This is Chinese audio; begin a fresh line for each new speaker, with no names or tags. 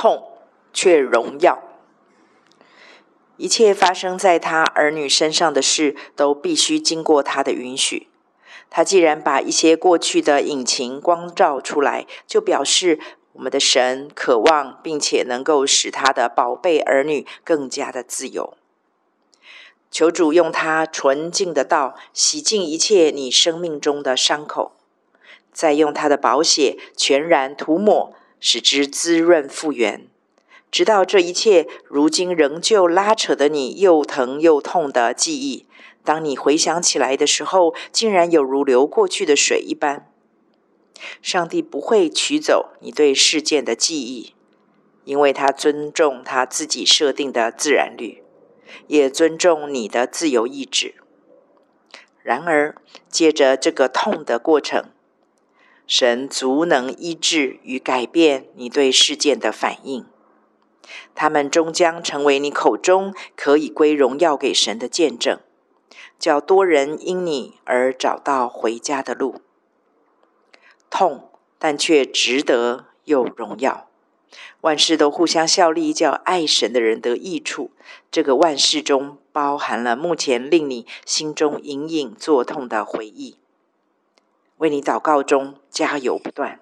痛却荣耀。一切发生在他儿女身上的事，都必须经过他的允许。他既然把一些过去的隐情光照出来，就表示我们的神渴望并且能够使他的宝贝儿女更加的自由。求主用他纯净的道洗净一切你生命中的伤口，再用他的宝血全然涂抹，使之滋润复原。直到这一切如今仍旧拉扯的你又疼又痛的记忆，当你回想起来的时候，竟然有如流过去的水一般。上帝不会取走你对事件的记忆，因为他尊重他自己设定的自然律，也尊重你的自由意志。然而，借着这个痛的过程，神足能医治与改变你对事件的反应。他们终将成为你口中可以归荣耀给神的见证，叫多人因你而找到回家的路。痛，但却值得又荣耀。万事都互相效力，叫爱神的人得益处。这个万事中包含了目前令你心中隐隐作痛的回忆。为你祷告中加油不断。